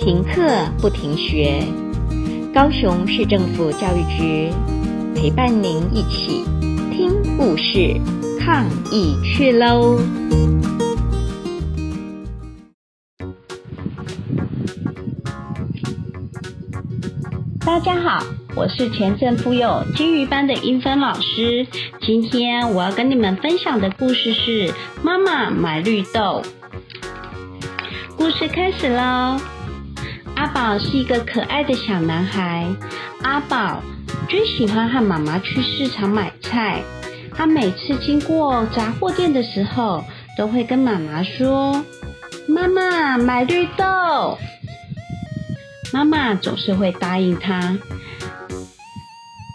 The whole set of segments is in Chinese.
停课不停学，高雄市政府教育局陪伴您一起听故事、抗疫去喽！大家好，我是前镇附幼金鱼班的英芬老师。今天我要跟你们分享的故事是《妈妈买绿豆》。故事开始喽。阿宝是一个可爱的小男孩。阿宝最喜欢和妈妈去市场买菜。他每次经过杂货店的时候，都会跟妈妈说：“妈妈，买绿豆。”妈妈总是会答应他。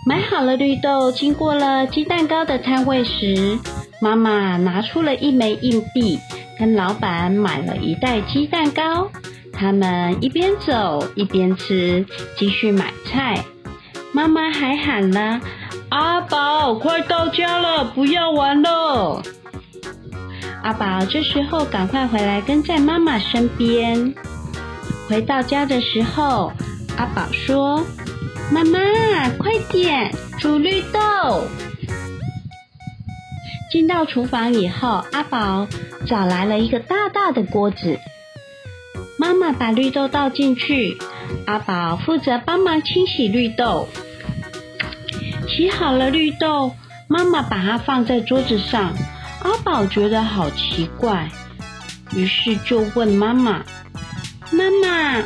买好了绿豆，经过了鸡蛋糕的摊位时，妈妈拿出了一枚硬币，跟老板买了一袋鸡蛋糕。他们一边走一边吃，继续买菜。妈妈还喊了：“阿宝，快到家了，不要玩了。”阿宝这时候赶快回来，跟在妈妈身边。回到家的时候，阿宝说：“妈妈，快点煮绿豆。”进到厨房以后，阿宝找来了一个大大的锅子。妈妈把绿豆倒进去，阿宝负责帮忙清洗绿豆。洗好了绿豆，妈妈把它放在桌子上。阿宝觉得好奇怪，于是就问妈妈：“妈妈，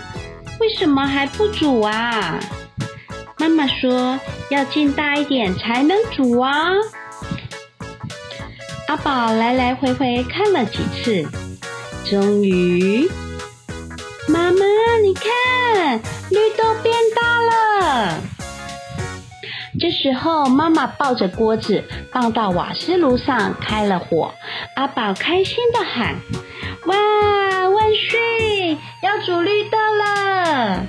为什么还不煮啊？”妈妈说：“要劲大一点才能煮啊。”阿宝来来回回看了几次，终于。妈，你看，绿豆变大了。这时候，妈妈抱着锅子放到瓦斯炉上开了火。阿宝开心的喊：“哇，万岁！要煮绿豆了！”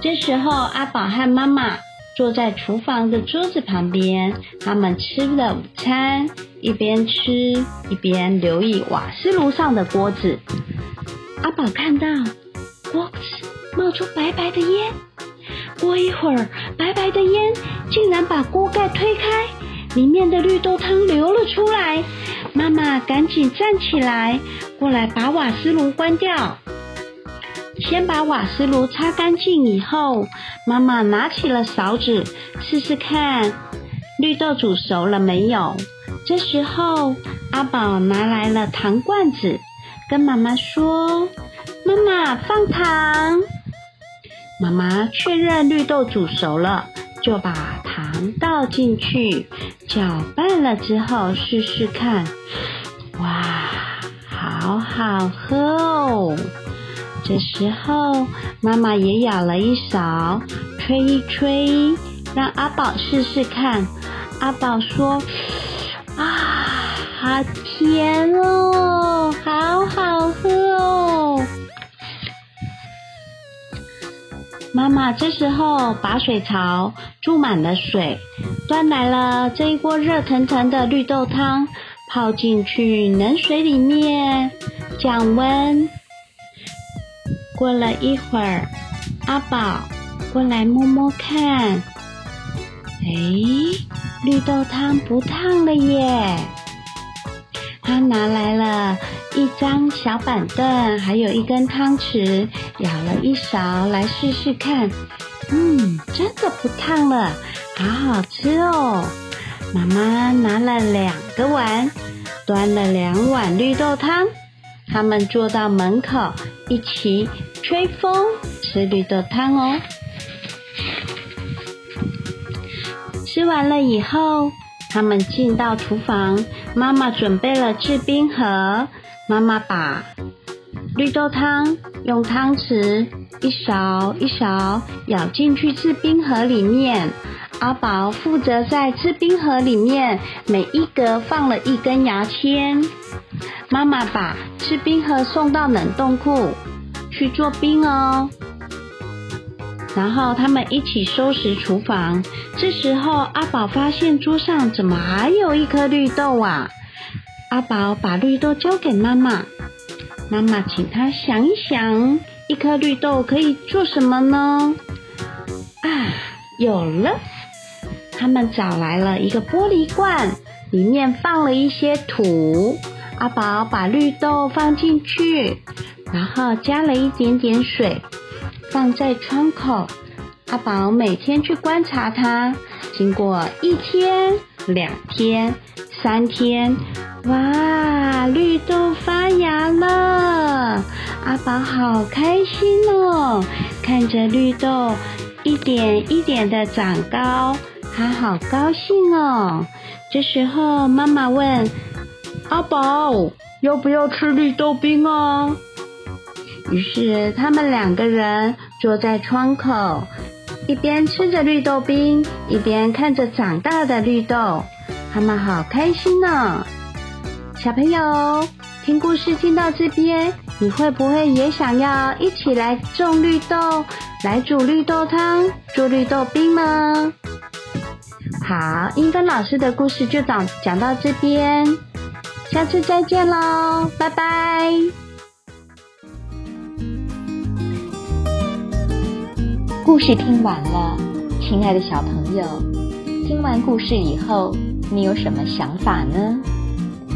这时候，阿宝和妈妈坐在厨房的桌子旁边，他们吃了午餐，一边吃一边留意瓦斯炉上的锅子。阿宝看到锅子冒出白白的烟，过一会儿，白白的烟竟然把锅盖推开，里面的绿豆汤流了出来。妈妈赶紧站起来，过来把瓦斯炉关掉。先把瓦斯炉擦干净以后，妈妈拿起了勺子试试看绿豆煮熟了没有。这时候，阿宝拿来了糖罐子。跟妈妈说：“妈妈放糖。”妈妈确认绿豆煮熟了，就把糖倒进去，搅拌了之后试试看。哇，好好喝哦！这时候妈妈也舀了一勺，吹一吹，让阿宝试试看。阿宝说：“。”好甜哦，好好喝哦！妈妈这时候把水槽注满了水，端来了这一锅热腾腾的绿豆汤，泡进去冷水里面降温。过了一会儿，阿宝过来摸摸看，哎，绿豆汤不烫了耶！张小板凳，还有一根汤匙，舀了一勺来试试看。嗯，真的不烫了，好好吃哦！妈妈拿了两个碗，端了两碗绿豆汤。他们坐到门口，一起吹风吃绿豆汤哦。吃完了以后，他们进到厨房，妈妈准备了制冰盒。妈妈把绿豆汤用汤匙一勺一勺舀进去制冰盒里面。阿宝负责在制冰盒里面每一格放了一根牙签。妈妈把制冰盒送到冷冻库去做冰哦。然后他们一起收拾厨房。这时候，阿宝发现桌上怎么还有一颗绿豆啊？阿宝把绿豆交给妈妈，妈妈请他想一想，一颗绿豆可以做什么呢？啊，有了！他们找来了一个玻璃罐，里面放了一些土。阿宝把绿豆放进去，然后加了一点点水，放在窗口。阿宝每天去观察它。经过一天、两天、三天，哇，绿豆发芽了！阿宝好开心哦，看着绿豆一点一点的长高，他好高兴哦。这时候，妈妈问。阿宝，要不要吃绿豆冰啊？于是他们两个人坐在窗口，一边吃着绿豆冰，一边看着长大的绿豆，他们好开心呢。小朋友，听故事听到这边，你会不会也想要一起来种绿豆，来煮绿豆汤，做绿豆冰呢？好，英芬老师的故事就讲讲到这边。下次再见喽，拜拜！故事听完了，亲爱的小朋友，听完故事以后，你有什么想法呢？